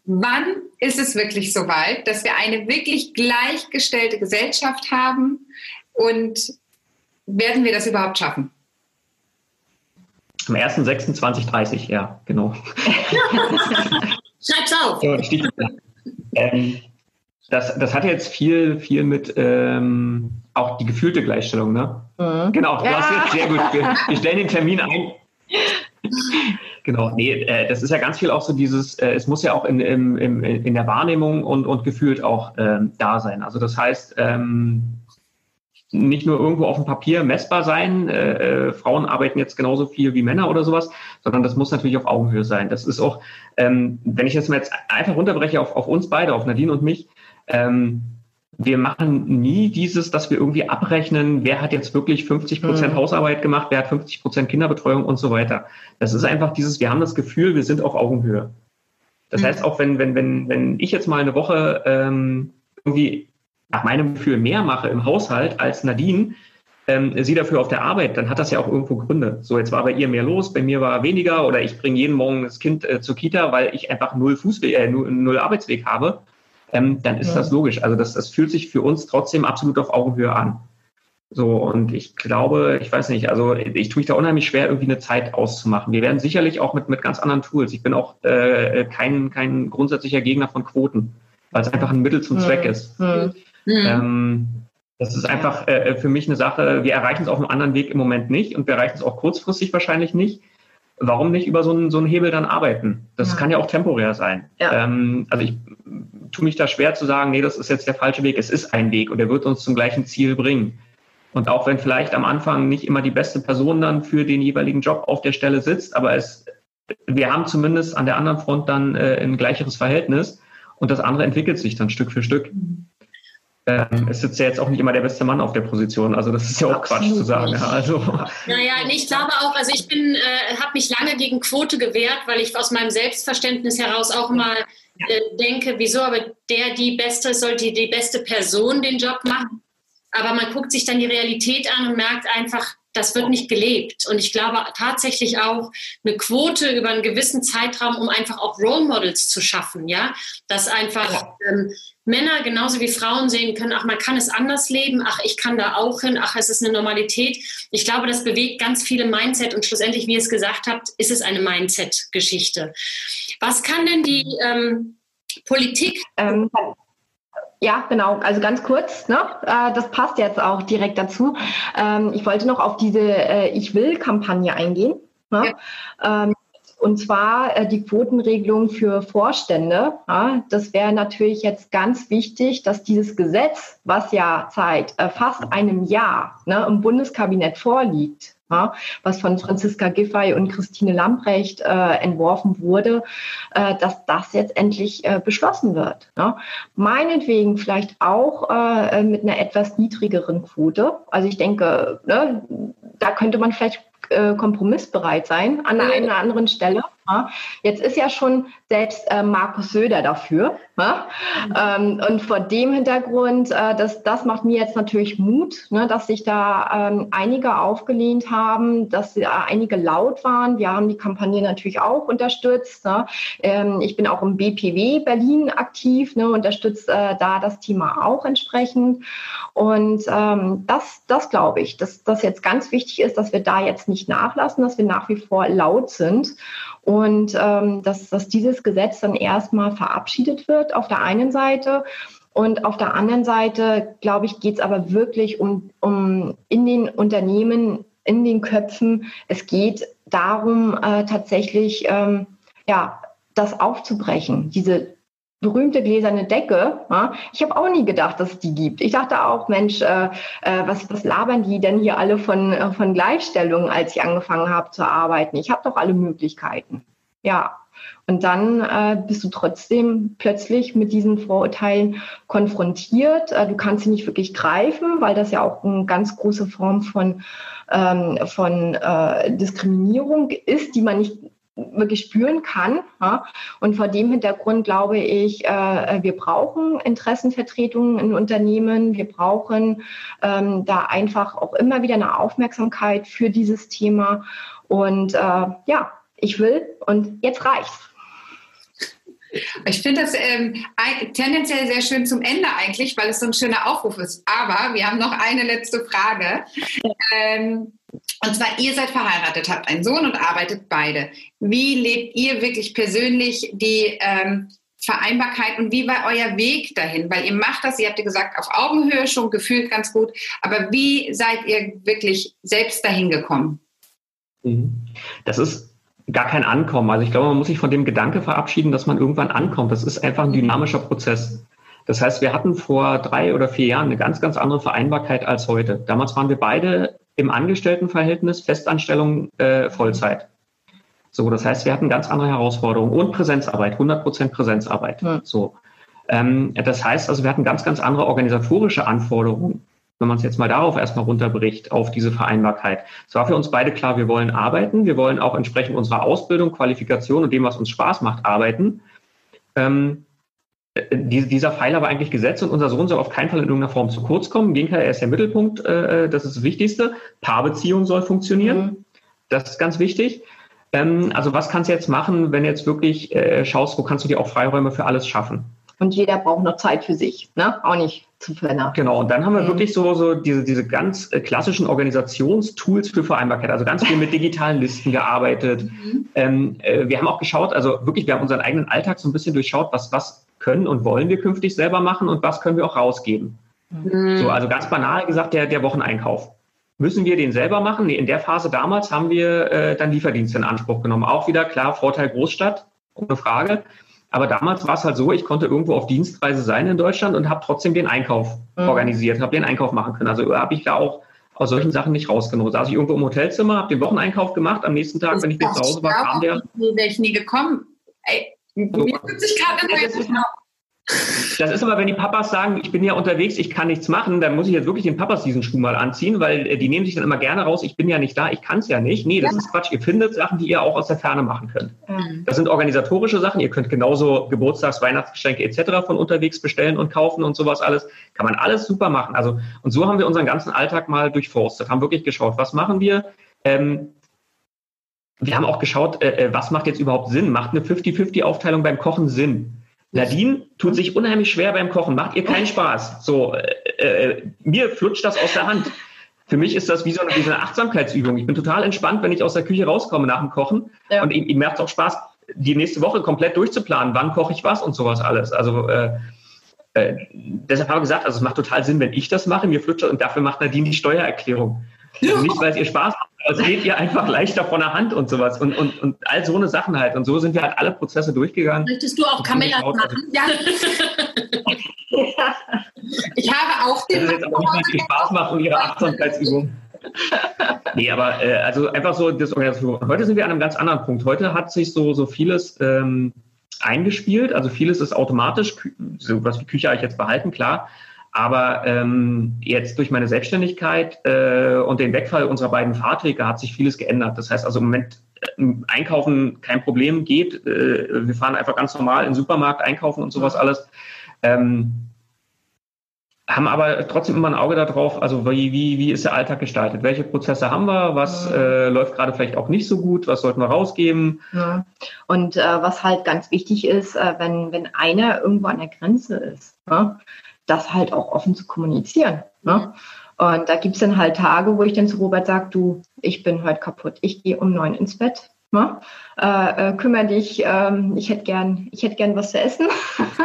S5: Wann ist es wirklich so weit, dass wir eine wirklich gleichgestellte Gesellschaft haben und werden wir das überhaupt schaffen?
S3: Am 1.6.2030, ja, genau.
S2: Schreib's auf.
S3: ähm, das, das hat jetzt viel, viel mit ähm, auch die gefühlte Gleichstellung, ne? Mhm. Genau, du ja. hast jetzt sehr gut. Wir, wir stellen den Termin ein. Genau, nee, äh, das ist ja ganz viel auch so dieses, äh, es muss ja auch in, in, in der Wahrnehmung und, und gefühlt auch ähm, da sein. Also das heißt, ähm, nicht nur irgendwo auf dem Papier messbar sein, äh, äh, Frauen arbeiten jetzt genauso viel wie Männer oder sowas, sondern das muss natürlich auf Augenhöhe sein. Das ist auch, ähm, wenn ich das mal jetzt einfach runterbreche auf, auf uns beide, auf Nadine und mich, ähm, wir machen nie dieses, dass wir irgendwie abrechnen, wer hat jetzt wirklich 50 Prozent mhm. Hausarbeit gemacht, wer hat 50 Prozent Kinderbetreuung und so weiter. Das ist einfach dieses, wir haben das Gefühl, wir sind auf Augenhöhe. Das mhm. heißt auch, wenn, wenn, wenn, wenn ich jetzt mal eine Woche ähm, irgendwie nach meinem Gefühl mehr mache im Haushalt als Nadine, ähm, sie dafür auf der Arbeit, dann hat das ja auch irgendwo Gründe. So, jetzt war bei ihr mehr los, bei mir war weniger oder ich bringe jeden Morgen das Kind äh, zur Kita, weil ich einfach null Fußweg, äh, null, null Arbeitsweg habe ähm, dann ist ja. das logisch. Also das, das fühlt sich für uns trotzdem absolut auf Augenhöhe an. So, und ich glaube, ich weiß nicht, also ich tue mich da unheimlich schwer, irgendwie eine Zeit auszumachen. Wir werden sicherlich auch mit, mit ganz anderen Tools. Ich bin auch äh, kein, kein grundsätzlicher Gegner von Quoten, weil es einfach ein Mittel zum Zweck ist. Mhm. Ähm, das ist einfach äh, für mich eine Sache, wir erreichen es auf einem anderen Weg im Moment nicht und wir erreichen es auch kurzfristig wahrscheinlich nicht. Warum nicht über so einen, so einen Hebel dann arbeiten? Das ja. kann ja auch temporär sein. Ja. Ähm, also ich tue mich da schwer zu sagen, nee, das ist jetzt der falsche Weg. Es ist ein Weg und er wird uns zum gleichen Ziel bringen. Und auch wenn vielleicht am Anfang nicht immer die beste Person dann für den jeweiligen Job auf der Stelle sitzt, aber es, wir haben zumindest an der anderen Front dann äh, ein gleicheres Verhältnis und das andere entwickelt sich dann Stück für Stück. Ähm, es sitzt ja jetzt auch nicht immer der beste Mann auf der Position. Also das ist ja auch Absolut Quatsch zu sagen. Ja, also.
S2: Naja, ich glaube auch, also ich bin, äh, habe mich lange gegen Quote gewehrt, weil ich aus meinem Selbstverständnis heraus auch immer äh, denke, wieso, aber der, die Beste, sollte die beste Person den Job machen. Aber man guckt sich dann die Realität an und merkt einfach, das wird nicht gelebt. Und ich glaube tatsächlich auch eine Quote über einen gewissen Zeitraum, um einfach auch Role Models zu schaffen, ja, dass einfach ähm, Männer genauso wie Frauen sehen können, ach, man kann es anders leben, ach, ich kann da auch hin, ach, es ist eine Normalität. Ich glaube, das bewegt ganz viele Mindset und schlussendlich, wie ihr es gesagt habt, ist es eine Mindset-Geschichte. Was kann denn die ähm, Politik? Ähm,
S4: Ja, genau. Also ganz kurz, ne? Äh, das passt jetzt auch direkt dazu. Ähm, ich wollte noch auf diese äh, Ich will-Kampagne eingehen. Ne? Ja. Ähm, und zwar äh, die Quotenregelung für Vorstände. das wäre natürlich jetzt ganz wichtig, dass dieses Gesetz, was ja seit fast einem Jahr ne, im Bundeskabinett vorliegt, was von Franziska Giffey und Christine Lamprecht äh, entworfen wurde, äh, dass das jetzt endlich äh, beschlossen wird. Ne? Meinetwegen vielleicht auch äh, mit einer etwas niedrigeren Quote. Also ich denke, ne, da könnte man vielleicht äh, kompromissbereit sein an der einen oder anderen Stelle. Jetzt ist ja schon selbst äh, Markus Söder dafür. Ja. Mhm. Ähm, und vor dem Hintergrund, äh, das, das macht mir jetzt natürlich Mut, ne, dass sich da ähm, einige aufgelehnt haben, dass äh, einige laut waren. Wir haben die Kampagne natürlich auch unterstützt. Ne. Ähm, ich bin auch im BPW Berlin aktiv, ne, unterstütze äh, da das Thema auch entsprechend. Und ähm, das, das glaube ich, dass das jetzt ganz wichtig ist, dass wir da jetzt nicht nachlassen, dass wir nach wie vor laut sind und ähm, dass, dass dieses Gesetz dann erstmal verabschiedet wird auf der einen Seite. Und auf der anderen Seite, glaube ich, geht es aber wirklich um, um in den Unternehmen, in den Köpfen. Es geht darum, äh, tatsächlich ähm, ja, das aufzubrechen, diese berühmte gläserne Decke. Ja, ich habe auch nie gedacht, dass es die gibt. Ich dachte auch, Mensch, äh, äh, was, was labern die denn hier alle von, äh, von Gleichstellung, als ich angefangen habe zu arbeiten? Ich habe doch alle Möglichkeiten. Ja. Und dann äh, bist du trotzdem plötzlich mit diesen Vorurteilen konfrontiert. Äh, du kannst sie nicht wirklich greifen, weil das ja auch eine ganz große Form von, ähm, von äh, Diskriminierung ist, die man nicht wirklich spüren kann. Und vor dem Hintergrund glaube ich, äh, wir brauchen Interessenvertretungen in Unternehmen. Wir brauchen ähm, da einfach auch immer wieder eine Aufmerksamkeit für dieses Thema. Und äh, ja, ich will und jetzt reicht's.
S5: Ich finde das ähm, tendenziell sehr schön zum Ende eigentlich, weil es so ein schöner Aufruf ist. Aber wir haben noch eine letzte Frage. Ähm, und zwar, ihr seid verheiratet, habt einen Sohn und arbeitet beide. Wie lebt ihr wirklich persönlich die ähm, Vereinbarkeit und wie war euer Weg dahin? Weil ihr macht das, ihr habt ja gesagt, auf Augenhöhe schon gefühlt ganz gut, aber wie seid ihr wirklich selbst dahin gekommen?
S3: Mhm. Das ist gar kein Ankommen. Also ich glaube, man muss sich von dem Gedanke verabschieden, dass man irgendwann ankommt. Das ist einfach ein dynamischer Prozess. Das heißt, wir hatten vor drei oder vier Jahren eine ganz, ganz andere Vereinbarkeit als heute. Damals waren wir beide im Angestelltenverhältnis, Festanstellung, äh, Vollzeit. So, das heißt, wir hatten ganz andere Herausforderungen und Präsenzarbeit, 100 Prozent Präsenzarbeit. Ja. So, ähm, das heißt, also wir hatten ganz, ganz andere organisatorische Anforderungen, wenn man es jetzt mal darauf erstmal runterbricht, auf diese Vereinbarkeit. Es war für uns beide klar, wir wollen arbeiten, wir wollen auch entsprechend unserer Ausbildung, Qualifikation und dem, was uns Spaß macht, arbeiten. Ähm, die, dieser Pfeiler war eigentlich gesetzt und unser Sohn soll auf keinen Fall in irgendeiner Form zu kurz kommen. Im Gegenteil, er ist der Mittelpunkt, äh, das ist das Wichtigste. Paarbeziehung soll funktionieren. Mhm. Das ist ganz wichtig. Ähm, also was kannst du jetzt machen, wenn du jetzt wirklich äh, schaust, wo kannst du dir auch Freiräume für alles schaffen?
S4: Und jeder braucht noch Zeit für sich, ne? Auch nicht zu vernachlässigen.
S3: Genau, und dann haben wir mhm. wirklich so, so diese, diese ganz äh, klassischen Organisationstools für Vereinbarkeit, also ganz viel mit digitalen Listen gearbeitet. Mhm. Ähm, äh, wir haben auch geschaut, also wirklich, wir haben unseren eigenen Alltag so ein bisschen durchschaut, was, was können und wollen wir künftig selber machen und was können wir auch rausgeben. Mhm. So, also ganz banal gesagt, der, der Wocheneinkauf. Müssen wir den selber machen? Nee, in der Phase damals haben wir äh, dann Lieferdienste in Anspruch genommen. Auch wieder klar, Vorteil Großstadt, ohne Frage. Aber damals war es halt so, ich konnte irgendwo auf Dienstreise sein in Deutschland und habe trotzdem den Einkauf mhm. organisiert, habe den Einkauf machen können. Also habe ich da auch aus solchen Sachen nicht rausgenommen. Saß ich irgendwo im Hotelzimmer, habe den Wocheneinkauf gemacht. Am nächsten Tag, wenn ich wieder zu Hause war, kam der.
S5: Wäre ich nie gekommen. Ey, so. mir fühlt sich gerade
S3: das ist aber, wenn die Papas sagen, ich bin ja unterwegs, ich kann nichts machen, dann muss ich jetzt wirklich den Papas diesen Schuh mal anziehen, weil äh, die nehmen sich dann immer gerne raus, ich bin ja nicht da, ich kann es ja nicht. Nee, das ja. ist Quatsch. Ihr findet Sachen, die ihr auch aus der Ferne machen könnt. Mhm. Das sind organisatorische Sachen. Ihr könnt genauso Geburtstags-, Weihnachtsgeschenke etc. von unterwegs bestellen und kaufen und sowas alles. Kann man alles super machen. Also, und so haben wir unseren ganzen Alltag mal durchforstet, haben wirklich geschaut, was machen wir? Ähm, wir haben auch geschaut, äh, äh was macht jetzt überhaupt Sinn? Macht eine 50-50-Aufteilung beim Kochen Sinn? Nadine tut sich unheimlich schwer beim Kochen, macht ihr keinen Spaß. So, äh, äh, mir flutscht das aus der Hand. Für mich ist das wie so eine, wie so eine Achtsamkeitsübung. Ich bin total entspannt, wenn ich aus der Küche rauskomme nach dem Kochen. Ja. Und ihm macht es auch Spaß, die nächste Woche komplett durchzuplanen, wann koche ich was und sowas alles. Also äh, äh, deshalb habe ich gesagt, also es macht total Sinn, wenn ich das mache, mir flutscht und dafür macht Nadine die Steuererklärung. Also nicht, weil es ihr Spaß macht, es geht ihr einfach leichter von der Hand und sowas und, und, und all so eine Sachen halt. Und so sind wir halt alle Prozesse durchgegangen.
S2: Möchtest du auch Camilla machen? Ja.
S5: ich habe auch
S3: den. Das ist jetzt aber nicht, es ihr Spaß macht und ihre Achtsamkeitsübung. nee, aber äh, also einfach so das Organisation. Heute sind wir an einem ganz anderen Punkt. Heute hat sich so, so vieles ähm, eingespielt. Also vieles ist automatisch, so was wie Küche habe ich jetzt behalten, klar. Aber ähm, jetzt durch meine Selbstständigkeit äh, und den Wegfall unserer beiden Fahrträger hat sich vieles geändert. Das heißt also im Moment äh, Einkaufen kein Problem geht. Äh, wir fahren einfach ganz normal in den Supermarkt einkaufen und sowas alles. Ähm, haben aber trotzdem immer ein Auge darauf, also wie, wie, wie ist der Alltag gestaltet? Welche Prozesse haben wir? Was ja. äh, läuft gerade vielleicht auch nicht so gut? Was sollten wir rausgeben?
S4: Ja. Und äh, was halt ganz wichtig ist, äh, wenn, wenn einer irgendwo an der Grenze ist, ne, das halt auch offen zu kommunizieren. Ne? Und da gibt es dann halt Tage, wo ich dann zu Robert sage, du, ich bin heute kaputt, ich gehe um neun ins Bett. Ne? Äh, äh, kümmere dich, ähm, ich hätte gern, ich hätte gern was zu essen.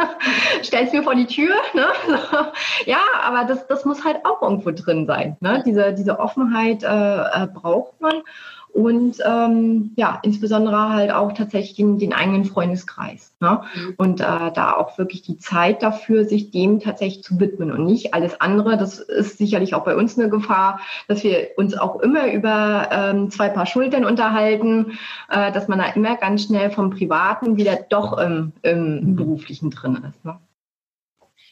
S4: Stell's mir vor die Tür. Ne? ja, aber das, das muss halt auch irgendwo drin sein. Ne? Diese, diese Offenheit äh, äh braucht man und ähm, ja, insbesondere halt auch tatsächlich den, den eigenen Freundeskreis. Ne? Mhm. Und äh, da auch wirklich die Zeit dafür, sich dem tatsächlich zu widmen und nicht alles andere. Das ist sicherlich auch bei uns eine Gefahr, dass wir uns auch immer über ähm, zwei Paar Schultern unterhalten, äh, dass man da immer ganz schnell vom Privaten wieder doch im, im. Beruflichen drin ist. Ne?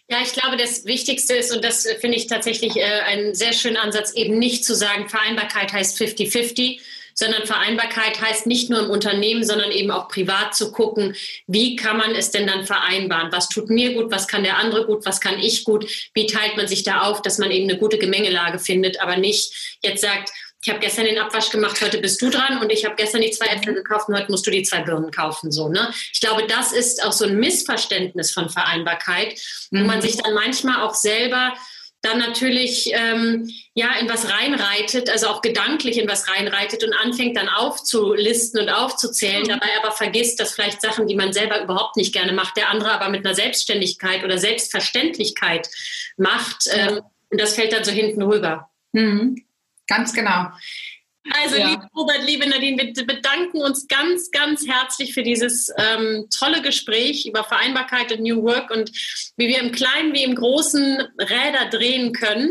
S2: Ja, ich glaube, das Wichtigste ist, und das finde ich tatsächlich äh, einen sehr schönen Ansatz, eben nicht zu sagen, Vereinbarkeit heißt 50-50, sondern Vereinbarkeit heißt nicht nur im Unternehmen, sondern eben auch privat zu gucken, wie kann man es denn dann vereinbaren? Was tut mir gut? Was kann der andere gut? Was kann ich gut? Wie teilt man sich da auf, dass man eben eine gute Gemengelage findet, aber nicht jetzt sagt, ich habe gestern den Abwasch gemacht, heute bist du dran und ich habe gestern die zwei Äpfel gekauft und heute musst du die zwei Birnen kaufen. So, ne? Ich glaube, das ist auch so ein Missverständnis von Vereinbarkeit, wo man mhm. sich dann manchmal auch selber dann natürlich ähm, ja in was reinreitet, also auch gedanklich in was reinreitet und anfängt dann aufzulisten und aufzuzählen, mhm. dabei aber vergisst, dass vielleicht Sachen, die man selber überhaupt nicht gerne macht, der andere aber mit einer Selbstständigkeit oder Selbstverständlichkeit macht. Ähm, und das fällt dann so hinten rüber.
S5: Mhm. Ganz genau.
S2: Also, ja. liebe Robert, liebe Nadine, wir bedanken uns ganz, ganz herzlich für dieses ähm, tolle Gespräch über Vereinbarkeit und New Work und wie wir im Kleinen wie im Großen Räder drehen können,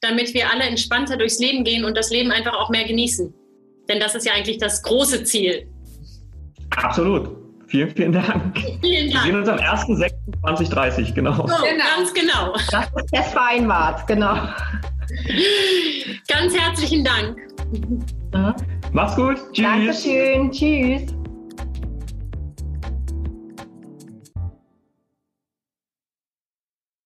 S2: damit wir alle entspannter durchs Leben gehen und das Leben einfach auch mehr genießen. Denn das ist ja eigentlich das große Ziel.
S3: Absolut. Vielen, vielen Dank. Vielen Dank. Wir sehen uns am 1.6.2030, genau. So,
S2: genau. Ganz genau.
S4: Das ist fest vereinbart, genau.
S2: Ganz herzlichen Dank.
S3: Mach's gut.
S4: Tschüss. Dankeschön. Tschüss.